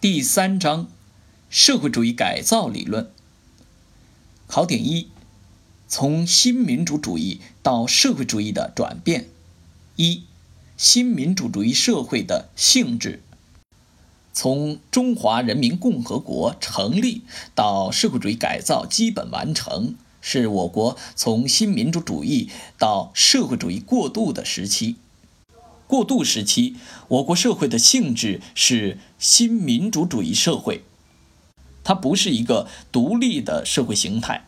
第三章，社会主义改造理论。考点一：从新民主主义到社会主义的转变。一、新民主主义社会的性质。从中华人民共和国成立到社会主义改造基本完成，是我国从新民主主义到社会主义过渡的时期。过渡时期，我国社会的性质是新民主主义社会，它不是一个独立的社会形态，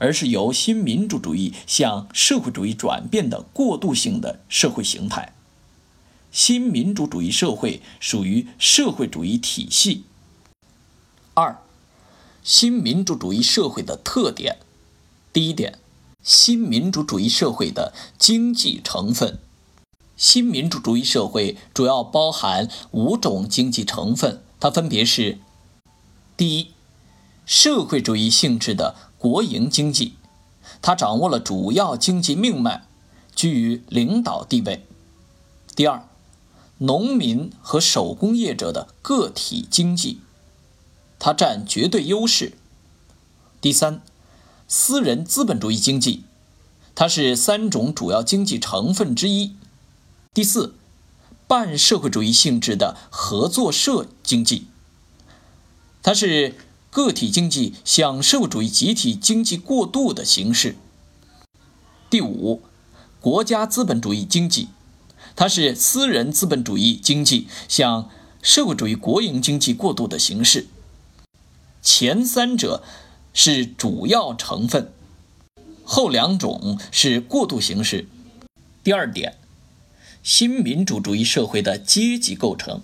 而是由新民主主义向社会主义转变的过渡性的社会形态。新民主主义社会属于社会主义体系。二、新民主主义社会的特点。第一点，新民主主义社会的经济成分。新民主主义社会主要包含五种经济成分，它分别是：第一，社会主义性质的国营经济，它掌握了主要经济命脉，居于领导地位；第二，农民和手工业者的个体经济，它占绝对优势；第三，私人资本主义经济，它是三种主要经济成分之一。第四，半社会主义性质的合作社经济，它是个体经济向社会主义集体经济过渡的形式。第五，国家资本主义经济，它是私人资本主义经济向社会主义国营经济过渡的形式。前三者是主要成分，后两种是过渡形式。第二点。新民主主义社会的阶级构成，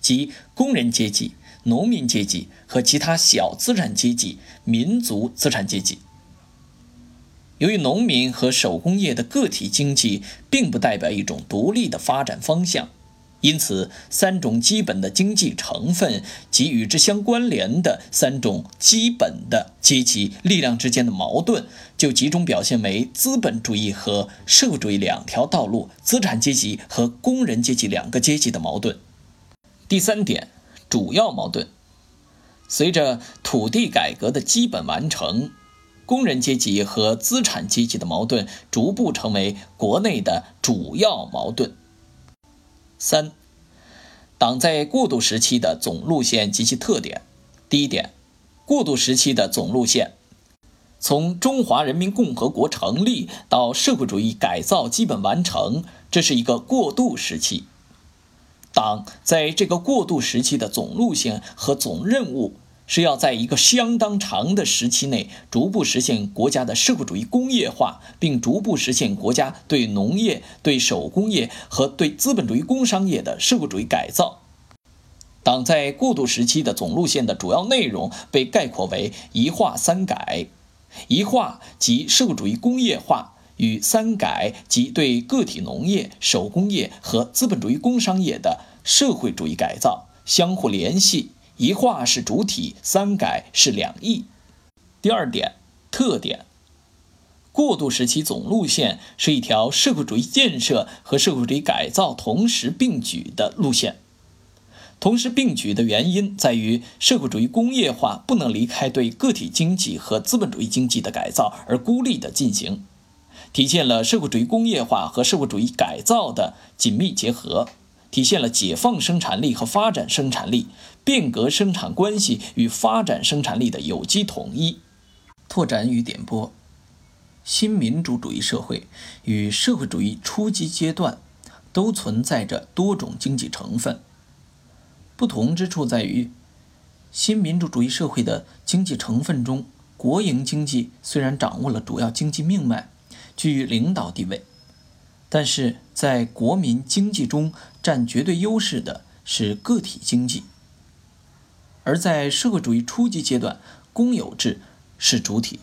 即工人阶级、农民阶级和其他小资产阶级、民族资产阶级。由于农民和手工业的个体经济并不代表一种独立的发展方向。因此，三种基本的经济成分及与之相关联的三种基本的阶级力量之间的矛盾，就集中表现为资本主义和社会主义两条道路、资产阶级和工人阶级两个阶级的矛盾。第三点，主要矛盾。随着土地改革的基本完成，工人阶级和资产阶级的矛盾逐步成为国内的主要矛盾。三，党在过渡时期的总路线及其特点。第一点，过渡时期的总路线，从中华人民共和国成立到社会主义改造基本完成，这是一个过渡时期。党在这个过渡时期的总路线和总任务。是要在一个相当长的时期内，逐步实现国家的社会主义工业化，并逐步实现国家对农业、对手工业和对资本主义工商业的社会主义改造。党在过渡时期的总路线的主要内容被概括为“一化三改”。一化即社会主义工业化，与三改即对个体农业、手工业和资本主义工商业的社会主义改造相互联系。一化是主体，三改是两翼。第二点特点：过渡时期总路线是一条社会主义建设和社会主义改造同时并举的路线。同时并举的原因在于，社会主义工业化不能离开对个体经济和资本主义经济的改造而孤立地进行，体现了社会主义工业化和社会主义改造的紧密结合。体现了解放生产力和发展生产力、变革生产关系与发展生产力的有机统一。拓展与点拨：新民主主义社会与社会主义初级阶段都存在着多种经济成分，不同之处在于，新民主主义社会的经济成分中，国营经济虽然掌握了主要经济命脉，居于领导地位。但是在国民经济中占绝对优势的是个体经济，而在社会主义初级阶段，公有制是主体。